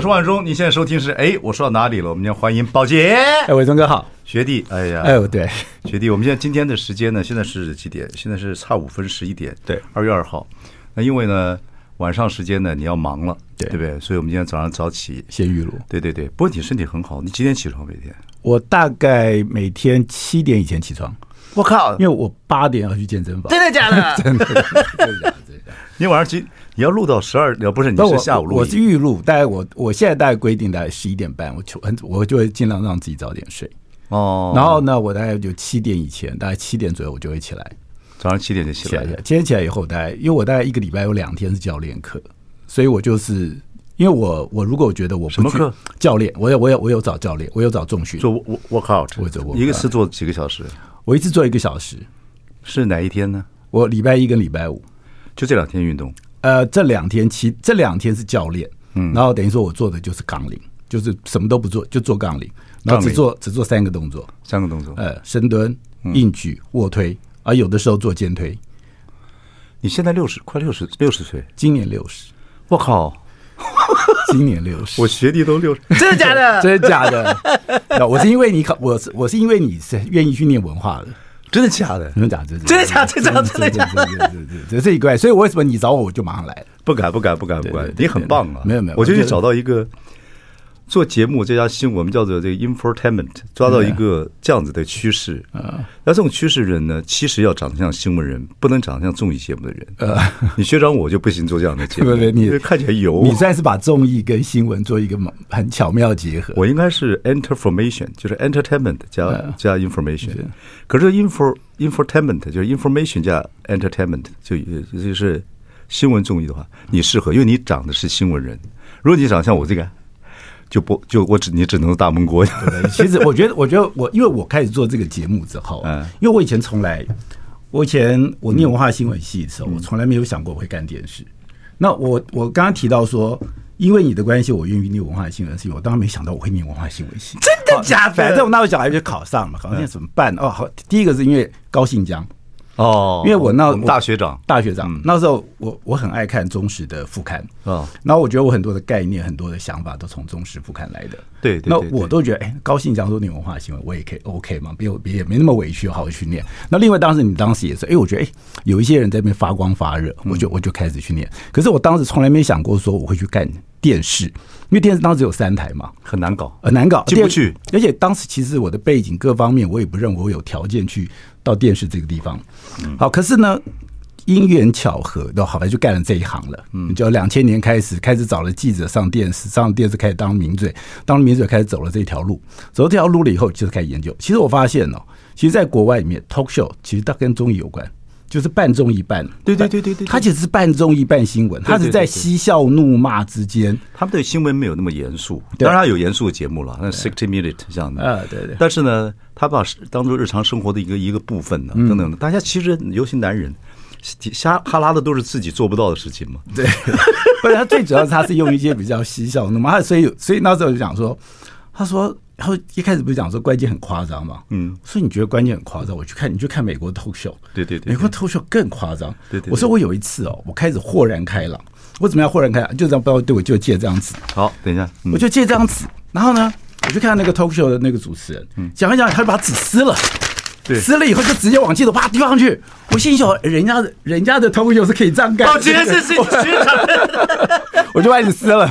我是万忠，你现在收听是哎，我说到哪里了？我们要欢迎宝杰，哎，伟忠哥好，学弟，哎呀，哎，对，学弟，我们现在今天的时间呢，现在是几点？现在是差五分十一点，对，二月二号。那因为呢，晚上时间呢，你要忙了，对，对不对？所以我们今天早上早起先预录，对对对。不过你身体很好，你几点起床每天？我大概每天七点以前起床。我靠，因为我八点要去健身房。真的假的？真的，真的假的？你晚上几？你要录到十二？不是，你是下午录。我是预录，大概我我现在大概规定大概十一点半，我求很我就会尽量让自己早点睡。哦。然后呢，我大概就七点以前，大概七点左右我就会起来。早上七点就起来。今天起来以后，大概因为我大概一个礼拜有两天是教练课，所以我就是因为我我如果我觉得我什么课教练，我有我有我有找教练，我有找重训做 out，我做过一个是做几个小时，我一次做一个小时，是哪一天呢？我礼拜一跟礼拜五。就这两天运动，呃，这两天其这两天是教练，嗯，然后等于说我做的就是杠铃，就是什么都不做，就做杠铃，然后只做只做三个动作，三个动作，呃，深蹲、硬举、卧推，而有的时候做肩推。你现在六十，快六十，六十岁，今年六十，我靠，今年六十，我学弟都六十，真的假的？真的假的？我是因为你考，我是我是因为你是愿意去念文化的。真的假的？真的假的？真的假的？真的真的假的？对对对，这一怪，所以为什么你找我，我就马上来？不敢不敢不敢不敢，你很棒啊！没有没有，我就去找到一个做节目这家新闻，我们叫做这个 infotainment，抓到一个这样子的趋势。啊，那这种趋势人呢，其实要长得像新闻人，不能长得像综艺节目的人。呃，你学长我就不行做这样的节目，你看起来油。你算是把综艺跟新闻做一个很巧妙结合。我应该是 enterformation，就是 entertainment 加加 information。可是 info infotainment 就是 information 加 entertainment，就也就是新闻综艺的话，你适合，因为你长得是新闻人。如果你长得像我这个，就不就我只你只能做大闷锅。其实我觉得，我觉得我因为我开始做这个节目之后，嗯，因为我以前从来，我以前我念文化新闻系的时候，我从来没有想过我会干电视。那我我刚刚提到说。因为你的关系，我愿意念文化新闻系。我当然没想到我会念文化新闻系，真的假的？反正我那时候小孩就考上了，考上怎么办？哦，好，第一个是因为高信江。哦，因为我那我大学长，大学长那时候我我很爱看中时的副刊。啊，然后我觉得我很多的概念、很多的想法都从中时副刊来的。对，那我都觉得哎，高信江说你文化行为，我也可以 OK 嘛，别别也没那么委屈，好好去念。那另外当时你当时也是，哎，我觉得哎，有一些人在那边发光发热，我就我就开始去念。可是我当时从来没想过说我会去干电视，因为电视当时有三台嘛，很难搞，很难搞，进不去。而且当时其实我的背景各方面，我也不认为我有条件去。到电视这个地方，好，可是呢，因缘巧合，都好来就干了这一行了。嗯，就两千年开始，开始找了记者上电视，上电视开始当名嘴，当了名嘴开始走了这条路，走了这条路了以后，就是开始研究。其实我发现哦，其实在国外里面，talk show 其实它跟综艺有关。就是半综艺半，对对对对对，他其实是半综艺半新闻，他是在嬉笑怒骂之间。他们对新闻没有那么严肃，当然有严肃的节目了，那 sixty minute 这样的啊，对对。但是呢，他把当做日常生活的一个一个部分呢，等等的。大家其实尤其男人，瞎哈拉的都是自己做不到的事情嘛。对，不是他最主要是他是用一些比较嬉笑的嘛，所以所以那时候就讲说，他说。然后一开始不是讲说关键很夸张嘛？嗯，所以你觉得关键很夸张？我去看，你去看美国的 talk show，对对对，美国 talk show 更夸张。对对，我说我有一次哦，我开始豁然开朗。我怎么样豁然开朗？就这样，不要对我就借这张纸。好，等一下，我就借这张纸。然后呢，我就看那个 talk show 的那个主持人，讲一讲，他就把纸撕了，对，撕了以后就直接往镜头啪丢上去。我心想，人家的人家的 talk show 是可以这样干。哦，今天是是学长，我就开始撕了。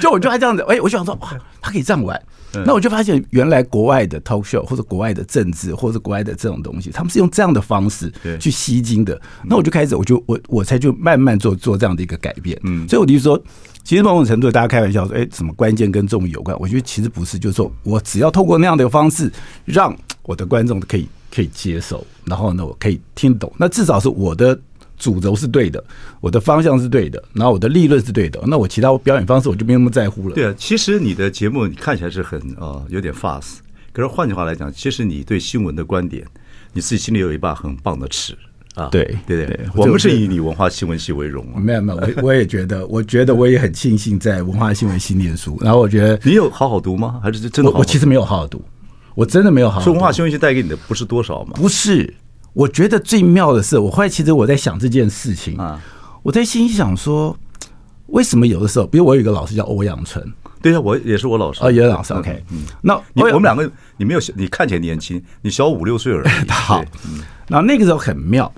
就我就还这样子，哎，我就想说，哇，他可以这样玩。那我就发现，原来国外的 talk show 或者国外的政治或者国外的这种东西，他们是用这样的方式去吸睛的。那我就开始，我就我我才就慢慢做做这样的一个改变。嗯，所以我就说，其实某种程度，大家开玩笑说，哎，什么关键跟综艺有关？我觉得其实不是，就是说我只要透过那样的方式，让我的观众可以可以接受，然后呢，我可以听懂，那至少是我的。主轴是对的，我的方向是对的，然后我的利润是对的，那我其他表演方式我就没那么在乎了。对啊，其实你的节目你看起来是很啊、呃、有点 fast，可是换句话来讲，其实你对新闻的观点，你自己心里有一把很棒的尺啊。对对对，我们是以你文化新闻系为荣啊。没有没有，我我也觉得，我觉得我也很庆幸在文化新闻系念书。然后我觉得你有好好读吗？还是真的好好？我其实没有好好读，我真的没有好好读。所以文化新闻系带给你的不是多少吗？不是。我觉得最妙的是，我后来其实我在想这件事情啊，我在心想说，为什么有的时候，比如我有一个老师叫欧阳春，对呀，我也是我老师啊，也是老师。OK，嗯，那我们两个，你没有，你看起来年轻，你小五六岁而已。好，然后那个时候很妙。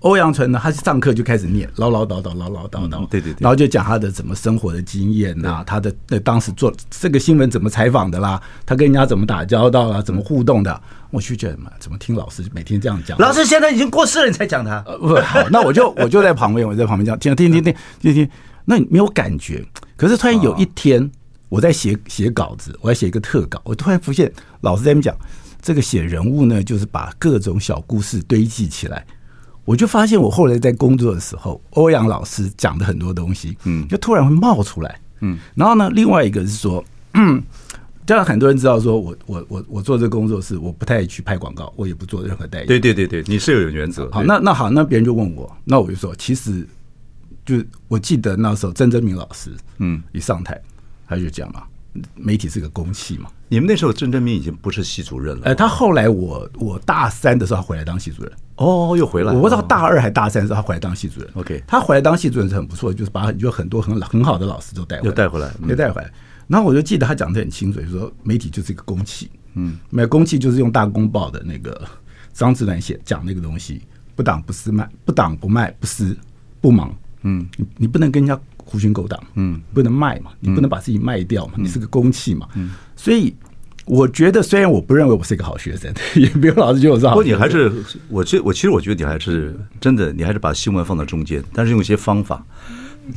欧阳纯呢，他是上课就开始念，唠唠叨叨，唠唠叨叨，对对对，然后就讲他的怎么生活的经验呐，他的那当时做这个新闻怎么采访的啦，他跟人家怎么打交道啦，怎么互动的，我去觉得嘛，怎么听老师每天这样讲？老师现在已经过世了，你才讲他？呃，不好，那我就 我就在旁边，我在旁边讲，听听听听听听，那你没有感觉？可是突然有一天，我在写写稿子，我在写一个特稿，我突然发现老师在那边讲，这个写人物呢，就是把各种小故事堆积起来。我就发现，我后来在工作的时候，欧阳老师讲的很多东西，嗯，就突然会冒出来，嗯。然后呢，另外一个是说，嗯，这样很多人知道，说我我我我做这个工作是我不太去拍广告，我也不做任何代言。对对对对，你是有原则。好，那那好，那别人就问我，那我就说，其实就我记得那时候曾增明老师，嗯，一上台他就讲嘛。媒体是个公器嘛？你们那时候曾增明已经不是系主任了。哎，他后来我我大三的时候他回来当系主任。哦，又回来。我不知道大二还大三的时候他回来当系主任。OK，他回来当系主任是很不错，就是把很就很多很很好的老师都带回来，又带回来，又带回来。然后我就记得他讲的很清楚，就是说媒体就是一个公器。嗯，没有公器就是用大公报的那个张志南写讲那个东西，不挡不私卖，不挡不卖，不私不忙。嗯，你你不能跟人家。狐群狗党，嗯，不能卖嘛，你不能把自己卖掉嘛，嗯、你是个公器嘛，嗯，所以我觉得，虽然我不认为我是一个好学生，也没有老师觉得我是好学生，不过你还是，我其我其实我觉得你还是真的，你还是把新闻放在中间，但是用一些方法，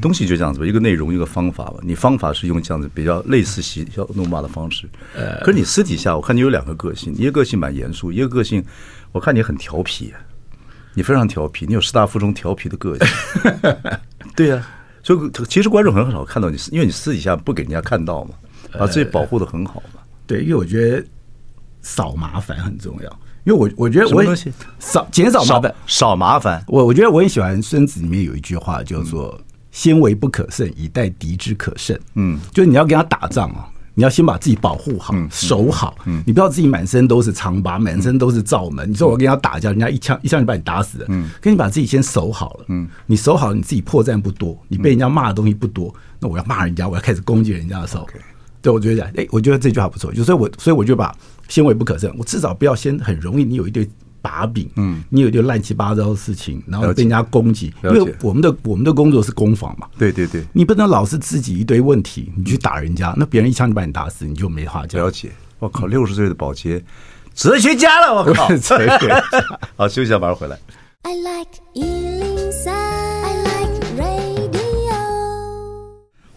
东西就这样子吧，一个内容一个方法吧，你方法是用这样子比较类似嬉笑怒骂的方式，呃，可是你私底下我看你有两个个性，一个个性蛮严肃，一个个性我看你很调皮，你非常调皮，你有师大附中调皮的个性，对呀、啊。所以，其实观众很少看到你，因为你私底下不给人家看到嘛，把自己保护的很好嘛。对，因为我觉得少麻烦很重要。因为我我觉得我少减少麻烦，少麻烦。我我觉得我很喜欢《孙子》里面有一句话叫做“先为不可胜，以待敌之可胜”。嗯，就是你要跟他打仗啊。你要先把自己保护好，守好。你不要自己满身都是疮疤，满身都是罩门。你说我跟人家打架，人家一枪一枪就把你打死了。嗯，跟你把自己先守好了。嗯，你守好了，你自己破绽不多，你被人家骂的东西不多。那我要骂人家，我要开始攻击人家的时候，对，我觉得哎，我觉得这句话不错。就所以，我所以我就把先为不可胜，我至少不要先很容易，你有一堆。把柄，嗯，你有一堆乱七八糟的事情，然后被人家攻击，因为我们的我们的工作是攻防嘛，对对对，你不能老是自己一堆问题，你去打人家，那别人一枪就把你打死，你就没话讲。了解，我靠，六十岁的保洁，哲学家了，我靠，哲学 好，休息一下，马上回来。I like 103,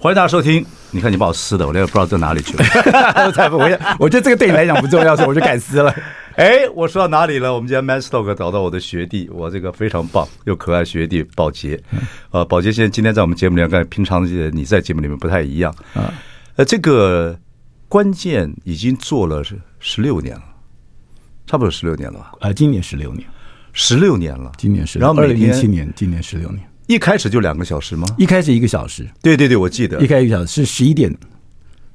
欢迎大家收听。你看，你把我撕的，我连不知道在哪里去了。我我觉得这个对你来讲不重要，所以我就敢撕了。哎，我说到哪里了？我们今天 Man Stock 找到我的学弟，我这个非常棒又可爱学弟宝杰。呃，宝杰现在今天在我们节目里面，跟平常你在节目里面不太一样啊。呃，这个关键已经做了十十六年了，差不多十六年了吧？啊，今年十六年，十六年了，今年十六，然后二零零七年，今年十六年。一开始就两个小时吗？一开始一个小时。对对对，我记得一开始一个小时是十一点。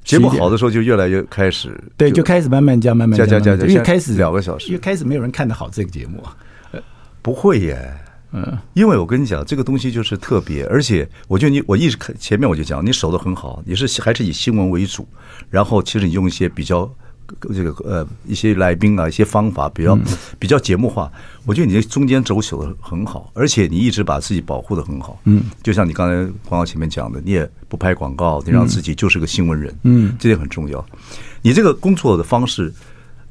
节目好的时候就越来越开始，对，就开始慢慢加，慢慢加，加加加，因为开始两个小时，因为开始没有人看得好这个节目啊，不会耶，嗯，因为我跟你讲，这个东西就是特别，而且我觉得你，我一直看前面我就讲，你守的很好，你是还是以新闻为主，然后其实你用一些比较。这个呃，一些来宾啊，一些方法比较比较节目化，我觉得你这中间轴守的很好，而且你一直把自己保护的很好。嗯，就像你刚才广告前面讲的，你也不拍广告，你让自己就是个新闻人。嗯，这点很重要。你这个工作的方式，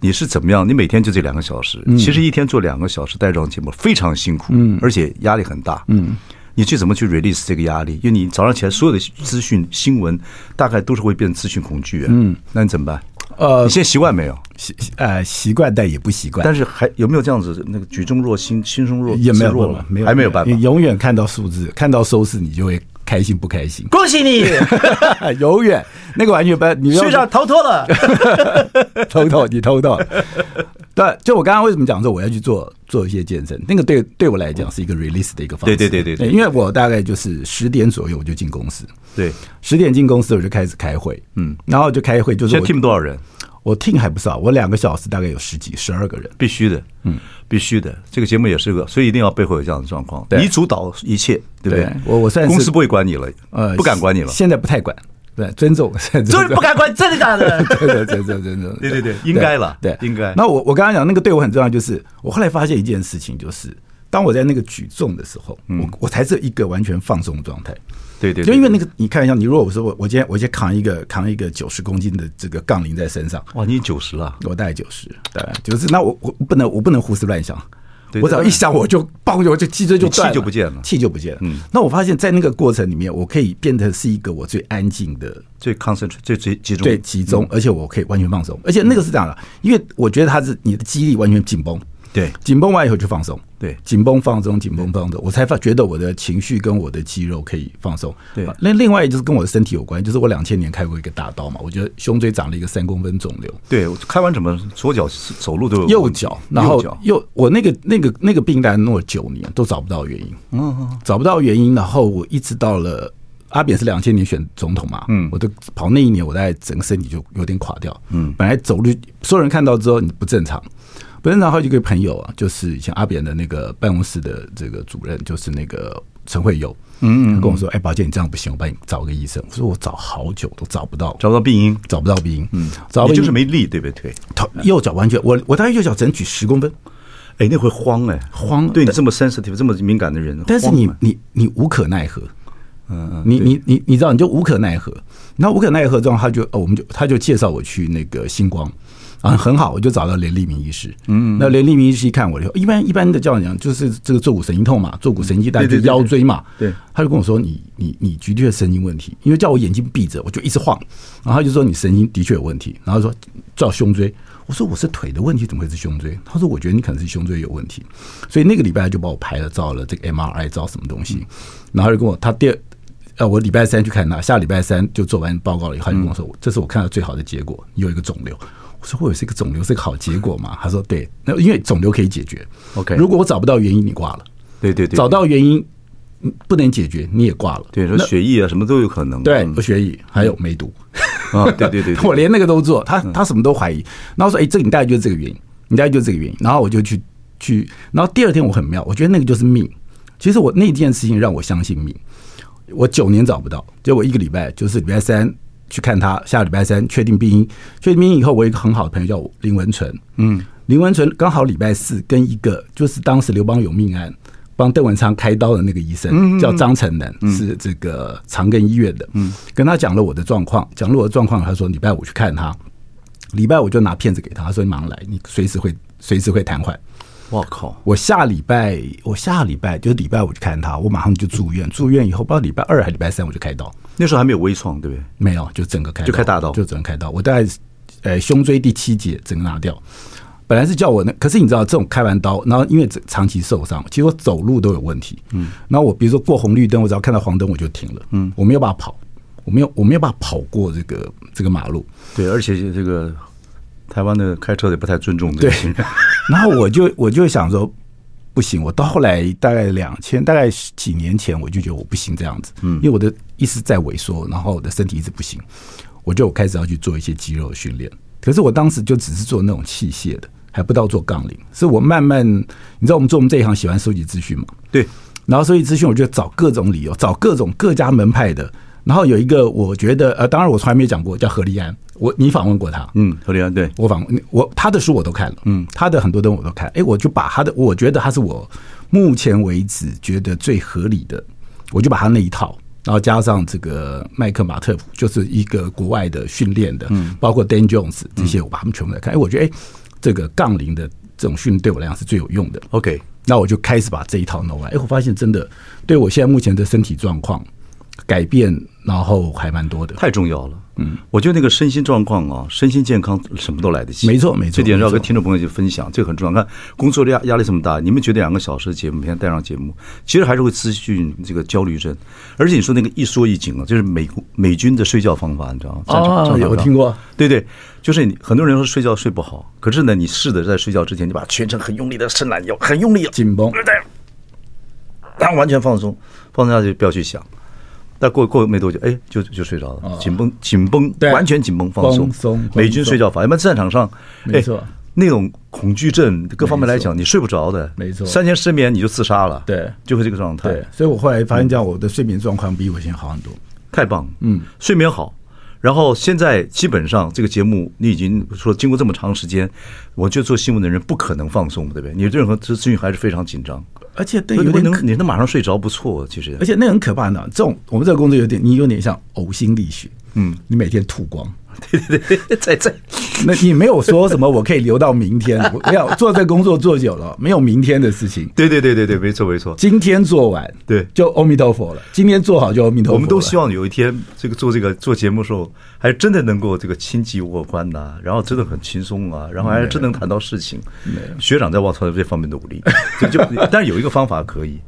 你是怎么样？你每天就这两个小时，其实一天做两个小时带妆节目非常辛苦，嗯，而且压力很大。嗯，你去怎么去 release 这个压力？因为你早上起来所有的资讯新闻大概都是会变成资讯恐惧。嗯，那你怎么办？呃，你现在习惯没有？习呃习惯，但也不习惯。但是还有没有这样子？那个举重若轻，轻松若也没有了，没有还没有办法。你永远看到数字，看到收视，你就会开心不开心？恭喜你，永远那个完全不，你学长逃脱了，偷偷你偷偷。对，就我刚刚为什么讲说我要去做做一些健身？那个对对我来讲是一个 release 的一个方式。对对对对，因为我大概就是十点左右我就进公司，对，十点进公司我就开始开会，嗯，然后就开会，就是我 team 多少人？我 team 还不少，我两个小时大概有十几、十二个人，必须的，嗯，必须的。这个节目也是个，所以一定要背后有这样的状况，你主导一切，对不对？我我算是公司不会管你了，呃，不敢管你了，现在不太管。对，尊重，就是不敢管，真的假的？对对对对对对，对对对，应该了，对，应该。那我我刚刚讲那个对我很重要，就是我后来发现一件事情，就是当我在那个举重的时候，我我才是一个完全放松状态。对对，就因为那个，你看一下，你如果我说我我今天我今天扛一个扛一个九十公斤的这个杠铃在身上，哇，你九十了，我大概九十，对，九十，那我我不能我不能胡思乱想。我只要一想，我就嘣，我就脊椎就气就不见了，气就不见了。嗯，那我发现，在那个过程里面，我可以变得是一个我最安静的、最 concentrate、最最集中、最集中，而且我可以完全放松。而且那个是这样的，因为我觉得它是你的肌力完全紧绷。对，紧绷完以后就放松。对，紧绷放松，紧绷放松，我才发觉得我的情绪跟我的肌肉可以放松。对，那另外就是跟我的身体有关，就是我两千年开过一个大刀嘛，我觉得胸椎长了一个三公分肿瘤。对，开完怎么左脚走路都有右脚，然后右我那个那个那个病单弄了九年都找不到原因，嗯，找不到原因，然后我一直到了阿扁是两千年选总统嘛，嗯，我都跑那一年，我大概整个身体就有点垮掉，嗯，本来走路所有人看到之后你不正常。本身然后一个朋友啊，就是以前阿扁的那个办公室的这个主任，就是那个陈慧友，嗯，他跟我说：“哎，宝剑，你这样不行，我帮你找个医生。”我说：“我找好久都找不到，找不到病因，找不到病因。”嗯，找你就是没力，对不对？右脚完全，我我大概右脚只能举十公分，哎，那会慌哎，慌。对你这么 sensitive、这么敏感的人，但是你你你无可奈何，嗯，你你你你知道，你就无可奈何。那无可奈何之后，他就哦，我们就他就介绍我去那个星光。啊，很好，我就找到连立明医师。嗯，那连立明医师一看我以后，一般一般的叫你讲，就是这个坐骨神经痛嘛，坐骨神经带就腰椎嘛。对，他就跟我说：“你你你的确神经问题，因为叫我眼睛闭着，我就一直晃。”然后他就说：“你神经的确有问题。”然后说：“照胸椎。”我说：“我是腿的问题，怎么会是胸椎？”他说：“我觉得你可能是胸椎有问题。”所以那个礼拜就把我排了，照了这个 MRI，照什么东西。然后就跟我，他第二呃，我礼拜三去看他，下礼拜三就做完报告了以后，他就跟我说：“这是我看到最好的结果，你有一个肿瘤。”我说：“会有是一个肿瘤，是个好结果嘛？”他说：“对，那因为肿瘤可以解决。OK，如果我找不到原因，你挂了。对对对，找到原因不能解决，你也挂了。对，说血液啊，什么都有可能。对，有血液，还有梅毒啊。对对对，我连那个都做，他他什么都怀疑。然后说：‘哎，这个你大概就是这个原因，你大概就是这个原因。’然后我就去去，然后第二天我很妙，我觉得那个就是命。其实我那件事情让我相信命。我九年找不到，结果一个礼拜就是礼拜三。”去看他，下礼拜三确定病因，确定病因以后，我有一个很好的朋友叫林文纯，嗯，林文纯刚好礼拜四跟一个就是当时刘邦有命案帮邓文昌开刀的那个医生叫张成能，是这个长庚医院的，嗯，跟他讲了我的状况，讲了我的状况，他说礼拜五去看他，礼拜五就拿片子给他，他说你马上来，你随时会随时会瘫痪。我靠！我下礼拜我下礼拜就是礼拜五去看他，我马上就住院，住院以后不知道礼拜二还是礼拜三我就开刀。那时候还没有微创，对不对？没有，就整个开，就开大刀，就整个开刀。我大概呃胸椎第七节整个拿掉。本来是叫我那，可是你知道这种开完刀，然后因为长期受伤，其实我走路都有问题。嗯，然后我比如说过红绿灯，我只要看到黄灯我就停了。嗯，我没有办法跑，我没有我没有办法跑过这个这个马路。对，而且这个。台湾的开车也不太尊重对，然后我就我就想说，不行，我到后来大概两千大概几年前，我就觉得我不行这样子，嗯，因为我的意识在萎缩，然后我的身体一直不行，我就开始要去做一些肌肉训练。可是我当时就只是做那种器械的，还不到做杠铃，是我慢慢，你知道我们做我们这一行喜欢收集资讯嘛？对，然后收集资讯，我就找各种理由，找各种各家门派的。然后有一个，我觉得呃，当然我从来没有讲过，叫何立安。我你访问过他，嗯，何立安，对我访问我他的书我都看了，嗯，他的很多东西我都看。哎，我就把他的，我觉得他是我目前为止觉得最合理的，我就把他那一套，然后加上这个麦克马特普，就是一个国外的训练的，嗯，包括 Dan Jones 这些，我把他们全部来看。哎，我觉得哎，这个杠铃的这种训练对我来讲是最有用的。OK，那我就开始把这一套弄完。哎，我发现真的对我现在目前的身体状况改变，然后还蛮多的，太重要了。嗯，我觉得那个身心状况啊，身心健康什么都来得及。没错，没错。这点要跟听众朋友去分享，这个很重要。看工作压压力这么大，你们觉得两个小时的节目，每天带上节目，其实还是会咨询这个焦虑症。而且你说那个一说一紧啊，就是美美军的睡觉方法，你知道吗？啊，有听过。对对，就是你很多人说睡觉睡不好，可是呢，你试着在睡觉之前，你把全程很用力的伸懒腰，很用力紧绷，对，然后完全放松，放松下去不要去想。但过过没多久，哎，就就睡着了，紧绷紧绷，完全紧绷放松。美军睡觉法，一般战场上，没错，那种恐惧症各方面来讲，你睡不着的，没错，三天失眠你就自杀了，对，就会这个状态。对，所以我后来发现，这样我的睡眠状况比我以前好很多，太棒，嗯，睡眠好。然后现在基本上这个节目你已经说经过这么长时间，我觉得做新闻的人不可能放松，对不对？你任何资讯还是非常紧张。而且对，有点能你能马上睡着不错，其实。而且那很可怕的，这种我们这个工作有点，你有点像呕心沥血，嗯，你每天吐光，对对对，在在，那你没有说什么我可以留到明天，我要做这工作做久了，没有明天的事情。对对对对对，没错没错，今天做完，对，就阿弥陀佛了。今天做好就阿弥陀佛。我们都希望有一天这个做这个做节目的时候，还真的能够这个亲近我观呐，然后真的很轻松啊，然后还真能谈到事情。学长在往朝这方面努力，就就 但是有一个方法可以。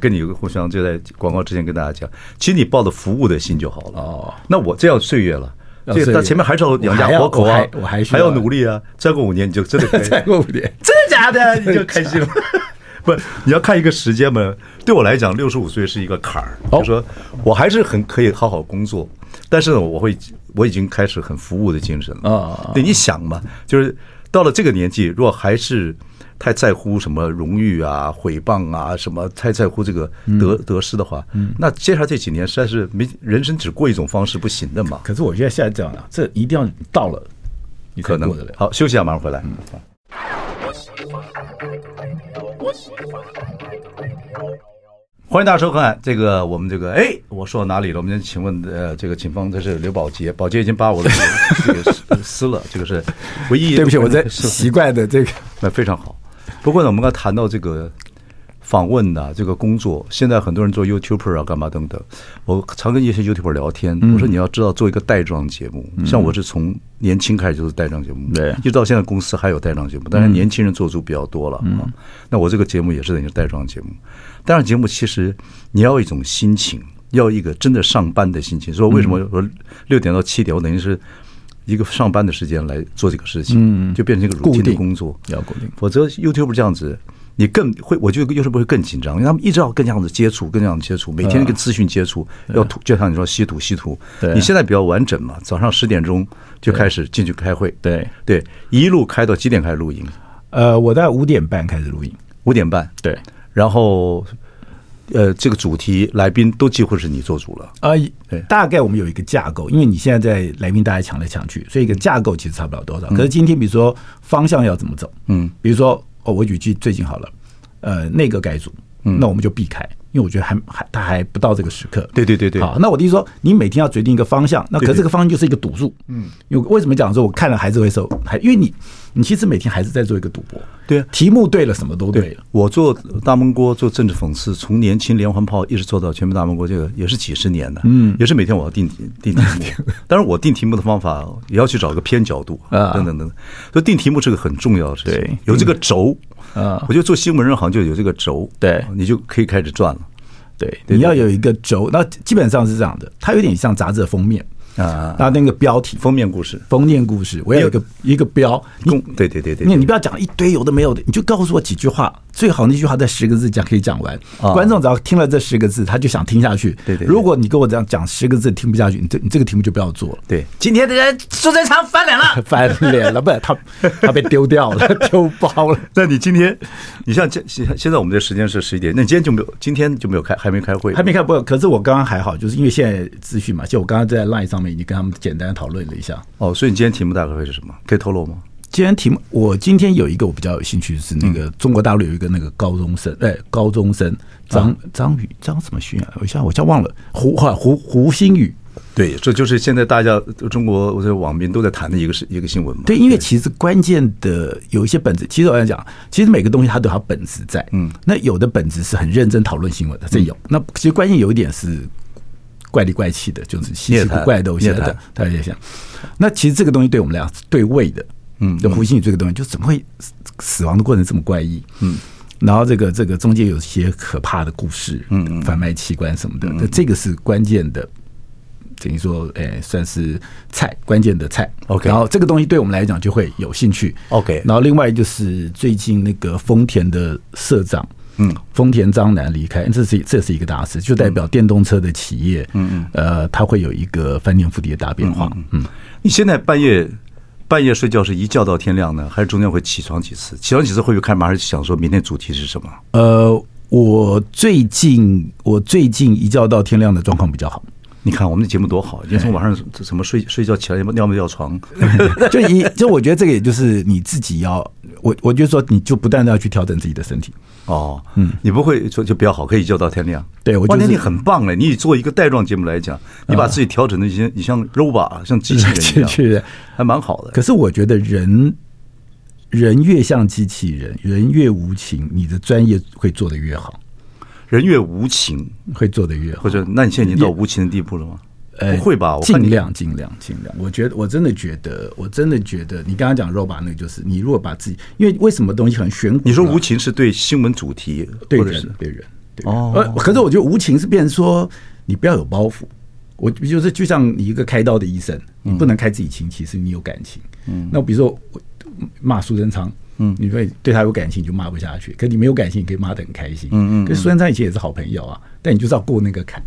跟你有个互相，就在广告之前跟大家讲，其实你抱着服务的心就好了。哦，那我这样岁月了，这个前面还是要养家活口啊，我还还要努力啊。再过五年你就真的 可以，再过五年真的假的 你就开心了。不，你要看一个时间嘛。对我来讲，六十五岁是一个坎儿，就是说我还是很可以好好工作，但是呢，我会我已经开始很服务的精神了。啊，对，你想嘛，就是到了这个年纪，如果还是。太在乎什么荣誉啊、毁谤啊，什么太在乎这个得得失的话，那接下来这几年实在是没人生只过一种方式不行的嘛。可是我觉得现在这样啊，这一定要到了，你可能好休息一下，马上回来。欢迎大家收看这个我们这个哎，我说到哪里了？我们请问呃，这个警方这是刘宝杰，宝杰已经把我的这个 撕了，这个是唯一。对不起，我在习惯的这个，那非常好。不过呢，我们刚谈到这个访问呐这个工作，现在很多人做 YouTuber 啊，干嘛等等。我常跟一些 YouTuber 聊天，我说你要知道做一个带状节目，像我是从年轻开始就是带状节目，对，一直到现在公司还有带状节目，但是年轻人做出比较多了啊。那我这个节目也是等于带状节目，带状节目其实你要一种心情，要一个真的上班的心情。说为什么说六点到七点，我等于是。一个上班的时间来做这个事情，就变成一个 routine 的工作，要固定。否则 YouTube 这样子，你更会，我觉得 YouTube 会更紧张，因为他们一直要跟这样子接触，跟这样子接触，每天跟资讯接触，要吐，就像你说稀土稀土。你现在比较完整嘛，早上十点钟就开始进去开会，对对，一路开到几点开始录音？呃，我在五点半开始录音，五点半，对，然后。呃，这个主题来宾都几乎是你做主了啊。对，大概我们有一个架构，因为你现在在来宾大家抢来抢去，所以一个架构其实差不了多少。可是今天比如说方向要怎么走，嗯，比如说哦，我举句最近好了，呃，那个改组，嗯，那我们就避开。因为我觉得还还他还不到这个时刻，对对对对。好，那我的意思说，你每天要决定一个方向，那可是这个方向就是一个赌注，嗯。因为为什么讲说，我看了还是会受，还因为你你其实每天还是在做一个赌博，对啊。题目对了，什么都对了。我做大闷锅做政治讽刺，从年轻连环炮一直做到全民大闷锅，这个也是几十年的，嗯，也是每天我要定定题目。当然，我定题目的方法也要去找个偏角度啊，等等等等。所以定题目是个很重要的事情，对，有这个轴啊。我觉得做新闻人好像就有这个轴，对，你就可以开始转了。对，你要有一个轴，那基本上是这样的，它有点像杂志的封面。啊，那那个标题封面故事，封面故事，我要有一个一个标，你对对对对，你你不要讲一堆有的没有的，你就告诉我几句话，最好那句话在十个字讲可以讲完，观众只要听了这十个字，他就想听下去。对对，如果你跟我这样讲十个字听不下去，你这你这个题目就不要做了。对，今天的人苏贞昌翻脸了，翻脸了，不是他他被丢掉了，丢包了。那你今天，你像现现现在我们的时间是十一点，那你今天就没有，今天就没有开，还没开会，还没开不？可是我刚刚还好，就是因为现在资讯嘛，就我刚刚在 Line 上面。已经跟他们简单讨论了一下哦，所以你今天题目大概会是什么？可以透露吗？今天题目，我今天有一个我比较有兴趣是那个中国大陆有一个那个高中生，哎，高中生张张宇张什么勋啊？我一下我一下忘了胡哈胡胡新宇，对，这就是现在大家中国我在网民都在谈的一个是一个新闻嘛。对，因为其实关键的有一些本质，其实我想讲，其实每个东西它都有它本质在，嗯，那有的本质是很认真讨论新闻的，这有。那其实关键有一点是。怪里怪气的，就是稀奇古怪的东西的，大家想。那其实这个东西对我们来讲是对位的，嗯，就胡心宇这个东西，就怎么会死亡的过程这么怪异？嗯，然后这个这个中间有些可怕的故事，嗯嗯，贩卖器官什么的，那这个是关键的。等于说，哎，算是菜，关键的菜。OK，然后这个东西对我们来讲就会有兴趣。OK，然后另外就是最近那个丰田的社长，嗯，丰田章男离开，这是这是一个大事，就代表电动车的企业，嗯嗯，呃，它会有一个翻天覆地的大变化。嗯，你现在半夜半夜睡觉是一觉到天亮呢，还是中间会起床几次？起床几次会不会看嘛？还是想说明天主题是什么？呃，我最近我最近一觉到天亮的状况比较好。你看我们的节目多好，你从晚上怎么睡睡觉起来尿不尿床？就一 就我觉得这个也就是你自己要，我我就说你就不断的要去调整自己的身体哦，嗯，你不会说就比较好，可以一觉到天亮。对，我觉得你很棒哎，你做一个带状节目来讲，你把自己调整的一些，你像 robot 像机器人一样，还蛮好的。可是我觉得人人越像机器人，人越无情，你的专业会做得越好。人越无情，会做的越好。或者，那你现在已经到无情的地步了吗？呃，不会吧？尽量，尽量，尽量。我觉得，我真的觉得，我真的觉得，你刚刚讲 robot 那个，就是你如果把自己，因为为什么东西很玄乎？你说无情是对新闻主题，对人，对人，对人。哦。呃，可是我觉得无情是变成说，你不要有包袱。我就是就像你一个开刀的医生，你不能开自己亲戚，是你有感情。嗯。那比如说，骂苏贞昌。嗯，你会对他有感情，你就骂不下去；可你没有感情，你可以骂得很开心。嗯嗯，跟苏贞昌以前也是好朋友啊，但你就是要过那个坎，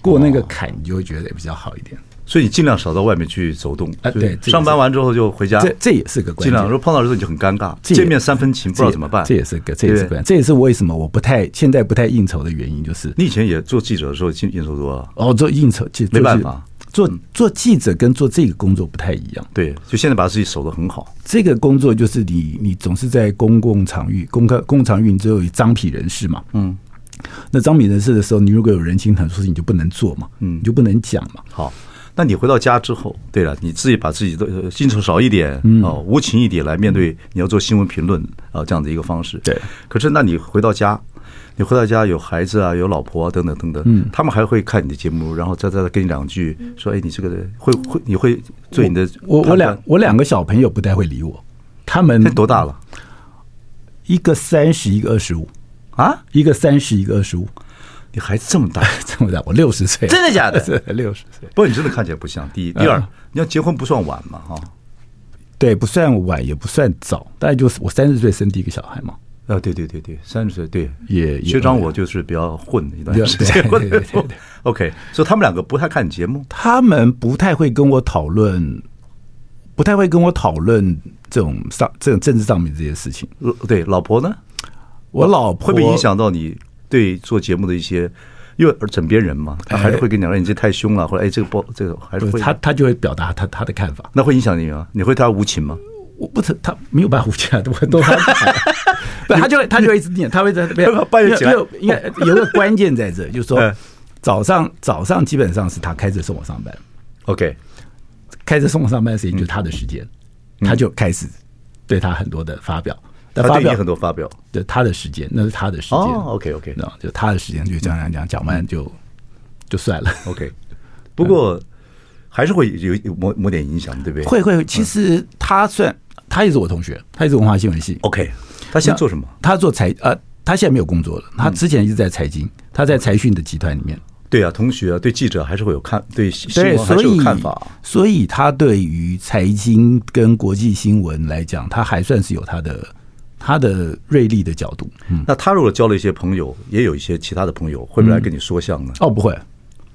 过那个坎，你就会觉得比较好一点。所以你尽量少到外面去走动。啊，对，上班完之后就回家。这这也是个关键。尽量说碰到的时候你就很尴尬，见面三分情，不知道怎么办。这也是个，这也是关键。这也是为什么我不太现在不太应酬的原因，就是你以前也做记者的时候应应酬多啊。哦，做应酬记，没办法。做做记者跟做这个工作不太一样，对，就现在把自己守得很好。这个工作就是你，你总是在公共场域、公开公共场域，你只有张皮人士嘛，嗯，那张皮人士的时候，你如果有人情很多事情，你就不能做嘛，嗯，你就不能讲嘛。好，那你回到家之后，对了，你自己把自己的应酬少一点，哦，无情一点来面对你要做新闻评论啊这样的一个方式。对，可是那你回到家。你回到家有孩子啊，有老婆啊，等等等等，嗯，他们还会看你的节目，然后再再跟你两句，说，哎，你这个人会会，你会对你的我我两我两个小朋友不太会理我，他们多大了？一个三十，一个二十五。啊，一个三十，一个二十五，你孩子这么大，这么大，我六十岁，真的假的？六十岁，不过你真的看起来不像。第一，第二，你要结婚不算晚嘛，哈，对，不算晚，也不算早，大概就是我三十岁生第一个小孩嘛。啊，对对对对，三十岁对，也学长我就是比较混的一段时间。OK，所以他们两个不太看节目，他们不太会跟我讨论，不太会跟我讨论这种上这种政治上面这些事情。对，老婆呢？我老婆会不会影响到你对做节目的一些？因为枕边人嘛，他还是会跟你讲，你这太凶了，或者哎，这个不，这个还是会他他就会表达他他的看法。那会影响你吗？你会对他无情吗？我不曾，他没有办法无情，都都他，不，他就会他就会一直念，他会在那边半夜起来。应该有个关键在这，就是说早上早上基本上是他开车送我上班，OK，开车送我上班的时间就是他的时间，他就开始对他很多的发表，他发表很多发表，对他的时间那是他的时间，OK OK，那就他的时间就这样讲讲完就就算了，OK，不过还是会有有某某点影响，对不对？会会，其实他算。他也是我同学，他也是文化新闻系。OK，他现在做什么？他做财呃，他现在没有工作了。他之前一直在财经，他在财讯的集团里面。对啊，同学啊，对记者还是会有看，对新闻还是有看法。所以他对于财经跟国际新闻来讲，他还算是有他的他的锐利的角度。嗯，那他如果交了一些朋友，也有一些其他的朋友，会不会来跟你说相呢？哦，不会，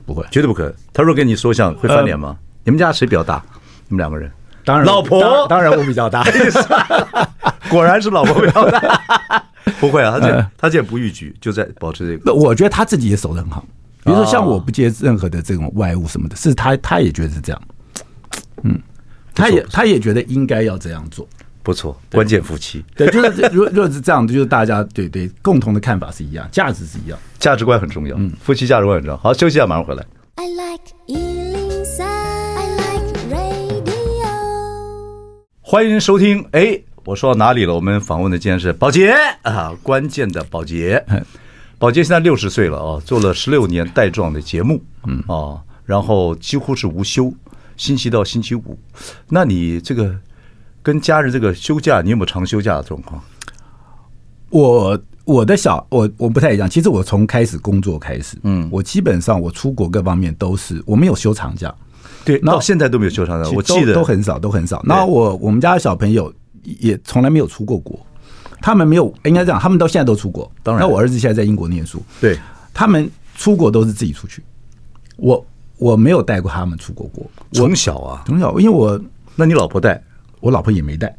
不会，绝对不可能。他如果跟你说相，会翻脸吗？你们家谁比较大？你们两个人？当然，老婆当，当然我比较大，果然是老婆比较大。不会啊，他这他这不逾矩，就在保持这个。我觉得他自己也守得很好。比如说，像我不接任何的这种外物什么的，是他他也觉得是这样。嗯，他也他也觉得应该要这样做。不错，关键夫妻。对，就是如果如果是这样，就是大家对对共同的看法是一样，价值是一样，价值观很重要。嗯，夫妻价值观很重要。好，休息一下，马上回来。I like 欢迎收听。哎，我说到哪里了？我们访问的今天是保洁啊，关键的宝杰。宝杰现在六十岁了啊，做了十六年带状的节目，嗯啊，然后几乎是无休，星期到星期五。那你这个跟家人这个休假，你有没有长休假的状况？我我的小我我不太一样，其实我从开始工作开始，嗯，我基本上我出国各方面都是我没有休长假，对，到现在都没有休长假，我记得都很少都很少。然后我我们家的小朋友也从来没有出过国。他们没有，应该这样，他们到现在都出国。当然，那我儿子现在在英国念书。对，他们出国都是自己出去。我我没有带过他们出国过国。从小啊，从小，因为我，那你老婆带？我老婆也没带。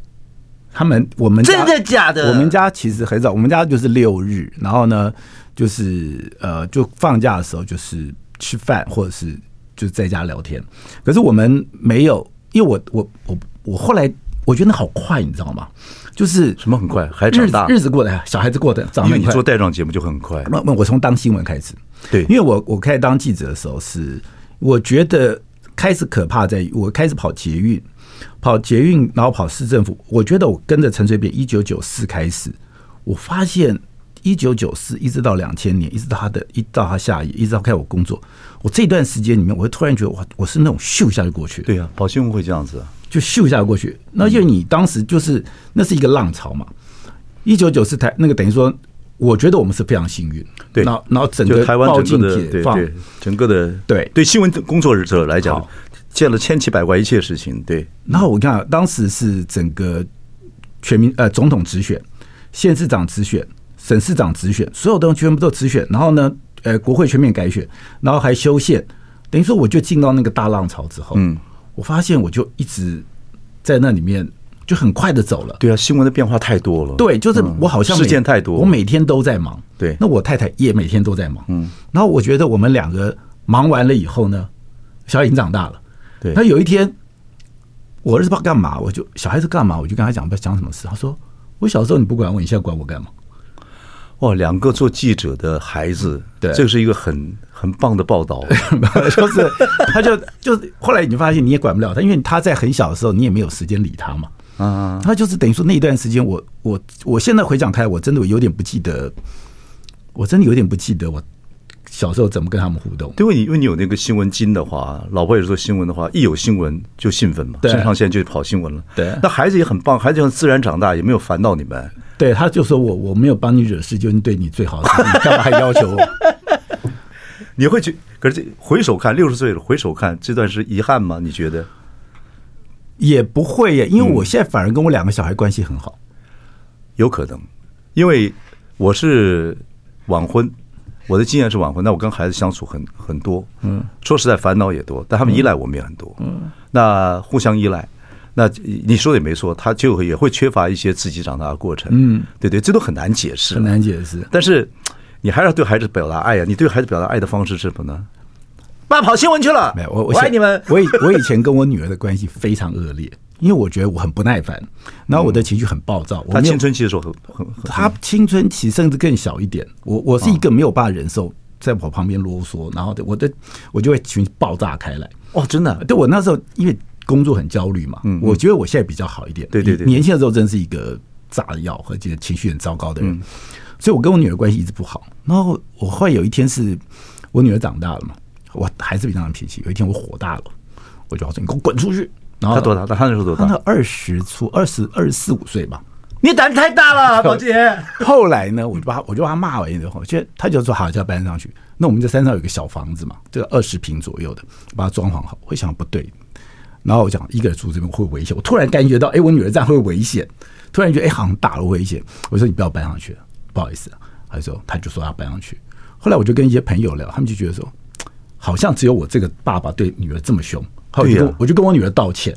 他们我们真的假的？我们家其实很早，我们家就是六日，然后呢，就是呃，就放假的时候就是吃饭或者是就在家聊天。可是我们没有，因为我我我我后来我觉得那好快，你知道吗？就是什么很快，孩子长大，日子过得，小孩子过得长得。因为你做带状节目就很快。那那我从当新闻开始，对，因为我我开始当记者的时候是，我觉得开始可怕在于我开始跑捷运，跑捷运，然后跑市政府。我觉得我跟着陈水扁一九九四开始，我发现一九九四一直到两千年，一直到他的一到他下野，一直到开始我工作，我这段时间里面，我会突然觉得我我是那种咻一下就过去。对呀、啊，跑新闻会这样子啊。就咻一下过去，那因为你当时就是那是一个浪潮嘛。一九九四台那个等于说，我觉得我们是非常幸运。对，然后然后整个台湾整个的解放，整个的对对新闻工作者来讲，见了千奇百怪一切事情。对，然后我看当时是整个全民呃总统直选、县市长直选、省市长直选，所有东西全部都直选。然后呢，呃，国会全面改选，然后还修宪，等于说我就进到那个大浪潮之后，嗯。我发现我就一直在那里面，就很快的走了。对啊，新闻的变化太多了。对，就是我好像事件太多，我每天都在忙。对，那我太太也每天都在忙。嗯，然后我觉得我们两个忙完了以后呢，小孩已经长大了。对，那有一天我儿子不知道干嘛，我就小孩子干嘛，我就跟他讲，不知道讲什么事。他说：“我小时候你不管我，你现在管我干嘛？”哇，两个做记者的孩子，对，这是一个很很棒的报道。就是，他就就后来你就发现你也管不了他，因为他在很小的时候你也没有时间理他嘛。啊，他就是等于说那一段时间，我我我现在回想开，我真的有点不记得，我真的有点不记得我小时候怎么跟他们互动。因为你因为你有那个新闻经的话，老婆也是做新闻的话，一有新闻就兴奋嘛，肾上腺就跑新闻了。对，那孩子也很棒，孩子很自然长大，也没有烦到你们。对，他就说我我没有帮你惹事，就是对你最好的，你干嘛还要求我？你会去？可是回首看，六十岁了，回首看这段是遗憾吗？你觉得？也不会耶，因为我现在反而跟我两个小孩关系很好。嗯，有可能，因为我是晚婚，我的经验是晚婚，那我跟孩子相处很很多，嗯，说实在烦恼也多，但他们依赖我们也很多，嗯，那互相依赖。那你说的也没错，他就也会缺乏一些自己长大的过程。嗯，对对，这都很难解释，很难解释。但是你还是要对孩子表达爱呀、啊。你对孩子表达爱的方式是什么呢？爸跑新闻去了。没有，我我爱你们。我以我以前跟我女儿的关系非常恶劣，因为我觉得我很不耐烦，然后我的情绪很暴躁。他青春期的时候很很，他青春期甚至更小一点。我我是一个没有办法忍受在我旁边啰嗦，然后我的我就会情绪爆炸开来。哦，真的，对我那时候因为。工作很焦虑嘛，嗯，我觉得我现在比较好一点。对对对，年轻的时候真是一个炸药和这个情绪很糟糕的人，所以我跟我女儿关系一直不好。然后我后来有一天是我女儿长大了嘛，我还是比较脾气。有一天我火大了，我就要说你给我滚出去。然后他多大？他那时候多大？他二十出，二十二十四五岁吧。你胆子太大了，宝姐。后来呢，我就把他我就把他骂完以后，就他就说好，就要搬上去。那我们这山上有个小房子嘛，这个二十平左右的，把它装潢好。我想不对。然后我讲一个人住这边会危险，我突然感觉到，哎，我女儿这样会危险，突然觉得，哎，好像大了危险。我说你不要搬上去了，不好意思。他说他就说要搬上去。后来我就跟一些朋友聊，他们就觉得说，好像只有我这个爸爸对女儿这么凶。后来我就跟我就跟我女儿道歉。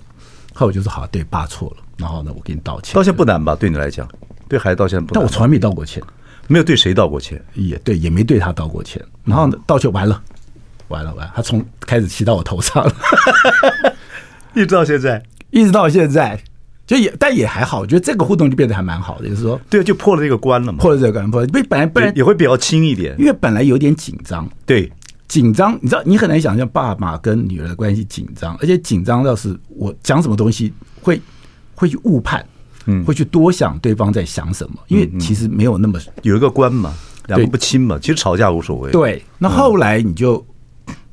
后来我就说好，对，爸错了。然后呢，我给你道歉。道歉不难吧？对你来讲，对孩子道歉不难。但我从来没道过歉，没有对谁道过歉，也对，也没对他道过歉。然后呢，道歉完了，完了完了，他从开始骑到我头上了。一直到现在，一直到现在，就也但也还好，我觉得这个互动就变得还蛮好的，就是说，对，就破了这个关了嘛，破了这个关，破了，因为本来本来也会比较轻一点，因为本来有点紧张，对，紧张，你知道，你很难想象爸爸跟女儿的关系紧张，而且紧张到是我讲什么东西会会去误判，嗯，会去多想对方在想什么，因为其实没有那么有一个关嘛，两个不亲嘛，其实吵架无所谓。对，那后来你就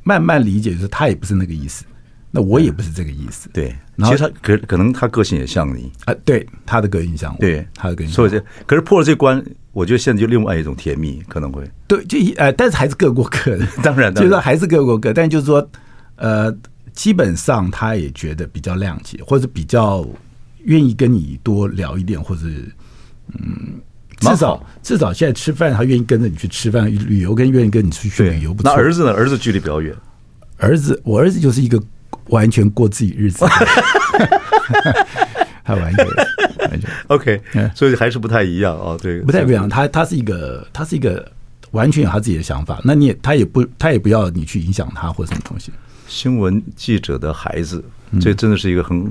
慢慢理解，就是他也不是那个意思，那我也不是这个意思。对，其实他可可能他个性也像你啊，对，他的个性像我，对，他的个性。所以这可是破了这关，我觉得现在就另外一种甜蜜可能会。对，就呃，但是还是各过各的，当然，就是说还是各过各，但就是说，呃，基本上他也觉得比较谅解，或者比较愿意跟你多聊一点，或者嗯。至少至少现在吃饭，他愿意跟着你去吃饭；旅游跟愿意跟你出去旅游。不错。那儿子呢？儿子距离比较远。儿子，我儿子就是一个完全过自己日子，他 完全完全 OK，所以还是不太一样啊。对，不太不一样。他他是一个，他是一个完全有他自己的想法。那你也他也不他也不要你去影响他或什么东西。新闻记者的孩子，这真的是一个很。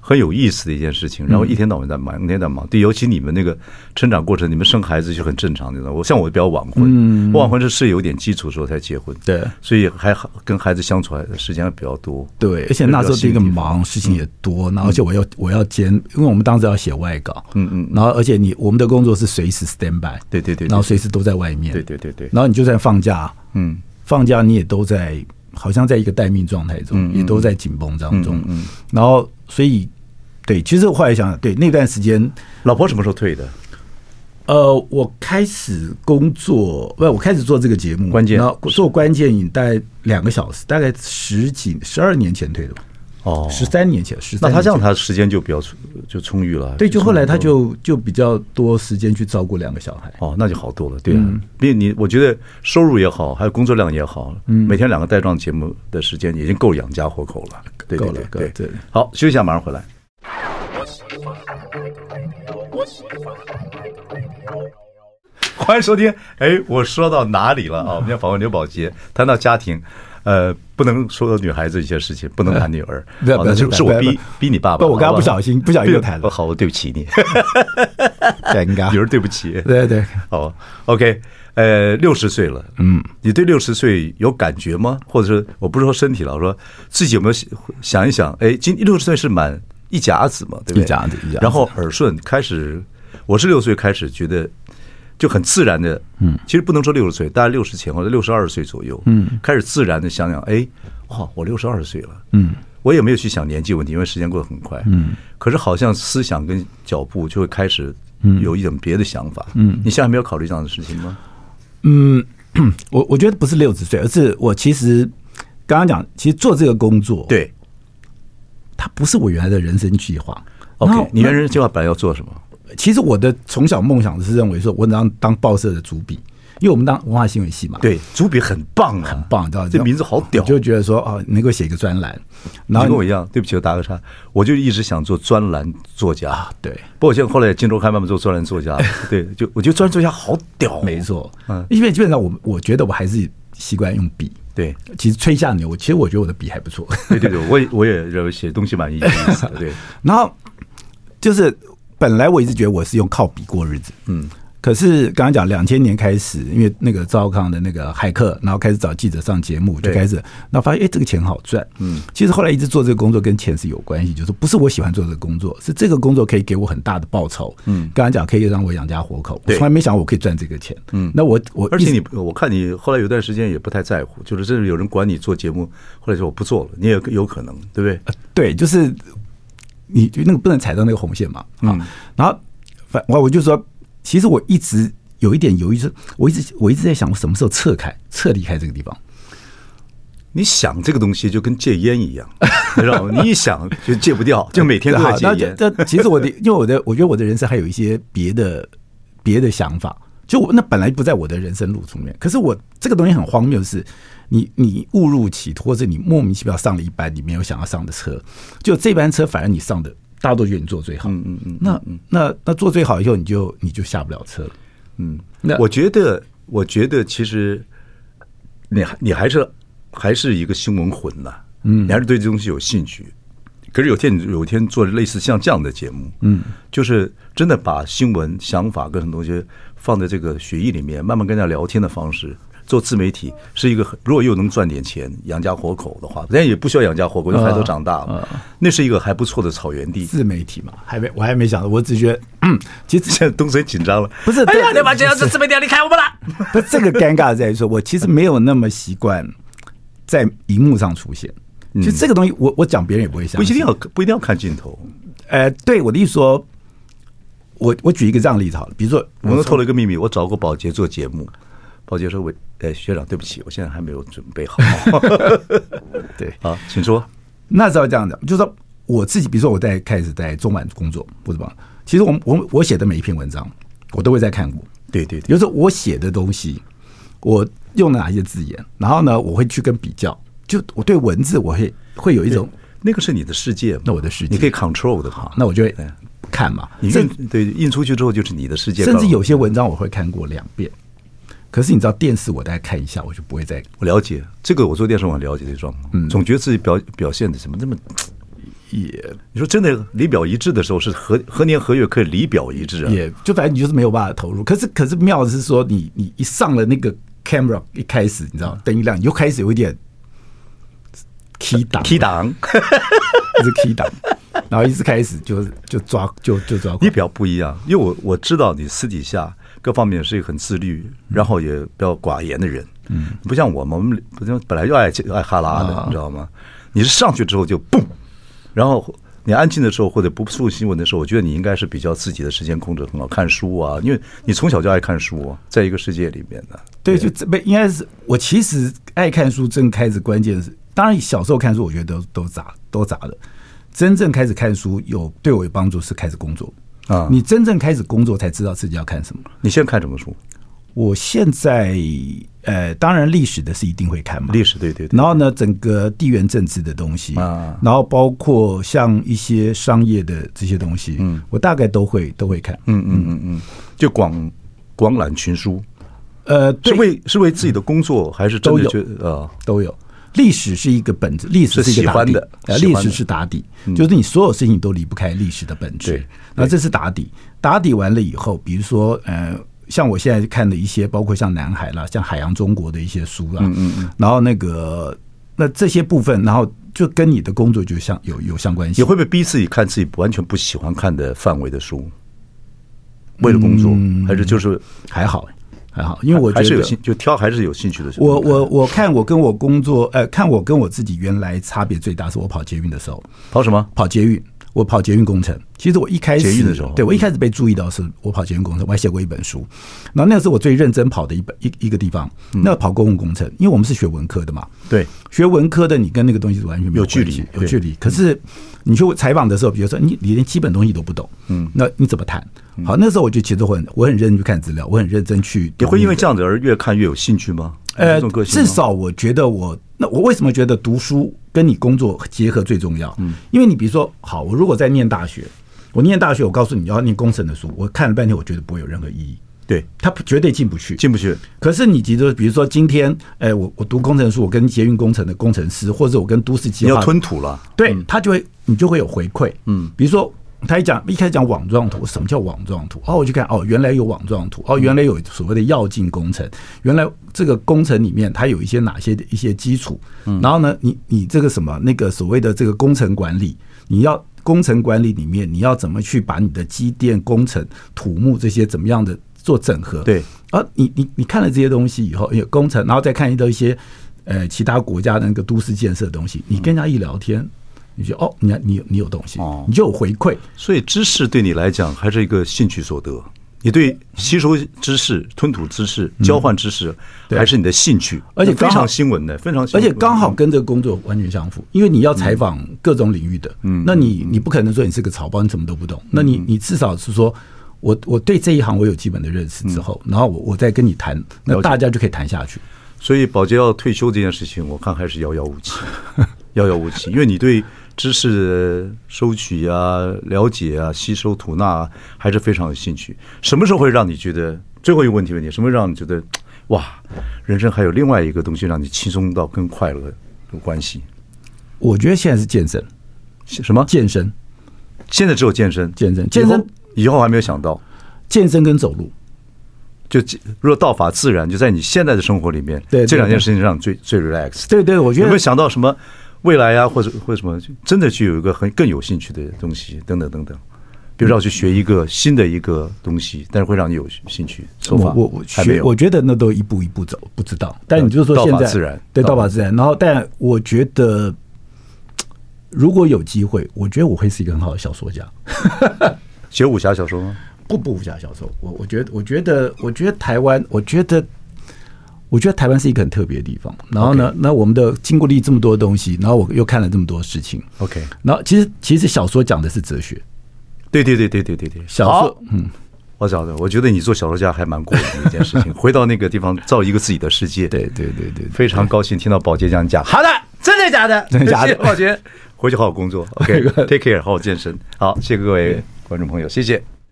很有意思的一件事情，然后一天到晚在忙，一天在忙。对，尤其你们那个成长过程，你们生孩子就很正常的。我像我比较晚婚，我晚婚是是有点基础的时候才结婚，对，所以还好跟孩子相处的时间还比较多。对，而且那时候这个忙，事情也多，然后而且我要我要兼，因为我们当时要写外稿，嗯嗯，然后而且你我们的工作是随时 stand by，对对对，然后随时都在外面，对对对对，然后你就算放假，嗯，放假你也都在，好像在一个待命状态中，也都在紧绷当中，嗯，然后所以。对，其实我后来想想，对那段时间，老婆什么时候退的？呃，我开始工作，不，我开始做这个节目，关键做关键影大概两个小时，大概十几十二年前退的吧。哦，十三年前，十三。那他这样，他时间就比较就充裕了。对，就后来他就就比较多时间去照顾两个小孩。哦，那就好多了。对啊，因为你我觉得收入也好，还有工作量也好，嗯，每天两个带状节目的时间已经够养家活口了。对对对对对。好，休息一下，马上回来。欢迎收听。哎，我说到哪里了啊？我们要访问刘宝杰，谈到家庭，呃，不能说女孩子一些事情，不能谈女儿。不要，不要，是我逼逼你爸爸。我刚刚不小心，不小心又谈了。好，我对不起你。尴尬。女儿对不起。对对。好，OK。呃，六十岁了，嗯，你对六十岁有感觉吗？或者说，我不是说身体了，我说自己有没有想一想？哎，今六十岁是满。一甲子嘛，对不对？一甲子，一甲子。然后耳顺开始，我是六岁开始觉得就很自然的，嗯，其实不能说六十岁，大概六十前或者六十二岁左右，嗯，开始自然的想想，哎，哇，我六十二岁了，嗯，我也没有去想年纪问题，因为时间过得很快，嗯，可是好像思想跟脚步就会开始有一种别的想法，嗯，你现在没有考虑这样的事情吗？嗯，我我觉得不是六十岁，而是我其实刚刚讲，其实做这个工作，对。它不是我原来的人生计划。OK，你原来人生计划本来要做什么？其实我的从小梦想是认为说，我能当当报社的主笔，因为我们当文化新闻系嘛。对，主笔很棒，很棒，你知道这名字好屌，就觉得说啊，能够写一个专栏。然后跟我一样，对不起，我打个岔，我就一直想做专栏作家。对，不过我现在后来也进周刊慢慢做专栏作家。对，就我觉得专栏作家好屌，没错。嗯，因为基本上我我觉得我还是习惯用笔。对，其实吹下牛，其实我觉得我的笔还不错。对对对，我也我也认为写东西蛮有意思的。对，然后就是本来我一直觉得我是用靠笔过日子，嗯。可是刚刚讲两千年开始，因为那个赵康的那个骇客，然后开始找记者上节目，就开始，那发现哎，这个钱好赚。嗯，其实后来一直做这个工作跟钱是有关系，就是不是我喜欢做这个工作，是这个工作可以给我很大的报酬。嗯，刚刚讲可以让我养家活口，我从来没想过我可以赚这个钱。嗯，那我我而且你我看你后来有段时间也不太在乎，就是真的有人管你做节目，或者说我不做了，你也有可能，对不对？对，就是你就那个不能踩到那个红线嘛。啊，然后反我我就说。其实我一直有一点犹豫，是我一直我一直在想，我什么时候撤开、撤离开这个地方？你想这个东西就跟戒烟一样，你知道吗？你一想就戒不掉，就每天都在戒烟。这其实我的，因为我的，我觉得我的人生还有一些别的别的想法。就我那本来不在我的人生路途里面，可是我这个东西很荒谬是，你你误入歧途，或者你莫名其妙上了一班你没有想要上的车，就这班车反而你上的。大家都觉得你做最好，嗯嗯嗯，那那那做最好以后，你就你就下不了车。了，嗯。那我觉得，我觉得其实你你还是还是一个新闻魂呐，嗯，你还是对这东西有兴趣。可是有天有一天做类似像这样的节目，嗯，就是真的把新闻想法跟很多东西放在这个血液里面，慢慢跟人家聊天的方式。做自媒体是一个，如果又能赚点钱养家活口的话，人家也不需要养家活口，因为孩子都长大了，那是一个还不错的草原地。自媒体嘛，还没我还没想到，我只觉得，嗯，其实现在东森紧张了，不是？哎呀，你把这样子自媒体离开我们了。不，这个尴尬在于说，我其实没有那么习惯在荧幕上出现。其实这个东西，我我讲别人也不会相信，不一定要不一定要看镜头。呃，对我的意思说，我我举一个这样的例子好了，比如说，我能透露一个秘密，我找过保洁做节目，保洁说：“我，哎，学长，对不起，我现在还没有准备好。”对，好，请说。那时候这样的，就是说我自己，比如说我在开始在中晚工作或者什么，其实我我我写的每一篇文章，我都会在看过。对对，比如说我写的东西，我用了哪些字眼，然后呢，我会去跟比较，就我对文字，我会会有一种。那个是你的世界，那我的世界你可以 control 的哈，那我就会看嘛。你印对印出去之后就是你的世界，甚至有些文章我会看过两遍。可是你知道电视，我大概看一下，我就不会再。我了解这个，我做电视我了解这状况。嗯，总觉得自己表表现的什么那么也，你说真的离表一致的时候，是何何年何月可以离表一致啊？也就反正你就是没有办法投入。可是可是妙的是说，你你一上了那个 camera 一开始，你知道灯一亮，你就开始有一点。key 档，key 档，一直 key 档，然后一直开始就就抓就就抓。你比较不一样，因为我我知道你私底下各方面是一个很自律，然后也比较寡言的人。嗯，不像我们，我们不本来就爱爱哈拉的，你知道吗？你是上去之后就嘣，然后你安静的时候或者不触新闻的时候，我觉得你应该是比较自己的时间控制很好，看书啊，因为你从小就爱看书，在一个世界里面的。对，就这应该是我其实爱看书，正开始关键是。当然，小时候看书，我觉得都都杂，都杂的。真正开始看书有对我有帮助，是开始工作啊。你真正开始工作，才知道自己要看什么。你现在看什么书？我现在呃，当然历史的是一定会看嘛，历史对对对。然后呢，整个地缘政治的东西啊，然后包括像一些商业的这些东西，嗯，我大概都会都会看。嗯嗯嗯嗯，就广广览群书。呃，是为是为自己的工作，还是真的觉得啊都有。历史是一个本质，历史是一个打底，历史是打底，就是你所有事情都离不开历史的本质。那这是打底，打底完了以后，比如说，呃，像我现在看的一些，包括像南海啦，像海洋中国的一些书啦，嗯嗯嗯，然后那个，那这些部分，然后就跟你的工作就相有有相关性。你会不会逼自己看自己完全不喜欢看的范围的书？为了工作，还是就是还好？还好，因为我觉得还是有兴就挑还是有兴趣的。我我我看我跟我工作，呃，看我跟我自己原来差别最大，是我跑捷运的时候。跑什么？跑捷运。我跑捷运工程。其实我一开始捷运的时候，对我一开始被注意到是我跑捷运工程，我还写过一本书。然后那个是我最认真跑的一本一一个地方。那跑公共工程，因为我们是学文科的嘛。对，学文科的你跟那个东西是完全没有距离，有距离。可是你去采访的时候，比如说你你连基本东西都不懂，嗯，那你怎么谈？好，那时候我就其实我很我很认真去看资料，我很认真去。你会因为这样子而越看越有兴趣吗？呃，至少我觉得我那我为什么觉得读书跟你工作结合最重要？嗯，因为你比如说，好，我如果在念大学，我念大学，我告诉你要念工程的书，我看了半天，我觉得不会有任何意义。对，他绝对进不去，进不去。可是你觉得，比如说今天，哎，我我读工程书，我跟捷运工程的工程师，或者我跟都市计划，你要吞吐了，对他就会你就会有回馈。嗯，比如说。他一讲一开始讲网状图，什么叫网状图？哦，我就看哦，原来有网状图，哦，原来有所谓的要进工程，原来这个工程里面它有一些哪些的一些基础，然后呢，你你这个什么那个所谓的这个工程管理，你要工程管理里面你要怎么去把你的机电工程土木这些怎么样的做整合？对，啊你你你看了这些东西以后，有工程，然后再看到一些呃其他国家的那个都市建设的东西，你跟人家一聊天。你就哦，你你有你有东西，你就有回馈，所以知识对你来讲还是一个兴趣所得。你对吸收知识、吞吐知识、交换知识，还是你的兴趣，而且非常新闻的，非常而且刚好跟这个工作完全相符，因为你要采访各种领域的，嗯，那你你不可能说你是个草包，你什么都不懂，那你你至少是说我我对这一行我有基本的认识之后，然后我我再跟你谈，那大家就可以谈下去。所以宝洁要退休这件事情，我看还是遥遥无期，遥遥无期，因为你对。知识的收取啊、了解啊、吸收吐纳啊，还是非常有兴趣。什么时候会让你觉得？最后一个问题问题，什么会让你觉得哇，人生还有另外一个东西让你轻松到跟快乐有关系？我觉得现在是健身。什么？健身？现在只有健身？健身？健身？以后还没有想到。健身跟走路。就若道法自然，就在你现在的生活里面，对，这两件事情让你最最 relax。对对，我觉得有没有想到什么未来啊，或者或者什么，真的去有一个很更有兴趣的东西，等等等等。比如说要去学一个新的一个东西，但是会让你有兴趣。手法我我学，我觉得那都一步一步走，不知道。但你就是说现在道自然，对道法自然。然后，但我觉得如果有机会，我觉得我会是一个很好的小说家。写武侠小说吗？不不，武侠小说。我我觉得，我觉得，我觉得台湾，我觉得，我觉得台湾是一个很特别的地方。然后呢，那我们的经过历这么多东西，然后我又看了这么多事情。OK，然后其实其实小说讲的是哲学。对对对对对对对，小说，嗯，我晓得，我觉得你做小说家还蛮过瘾的一件事情。回到那个地方，造一个自己的世界。对对对对，非常高兴听到宝杰这样讲。好的，真的假的？真的假的？宝杰，回去好好工作。OK，take care，好好健身。好，谢谢各位观众朋友，谢谢。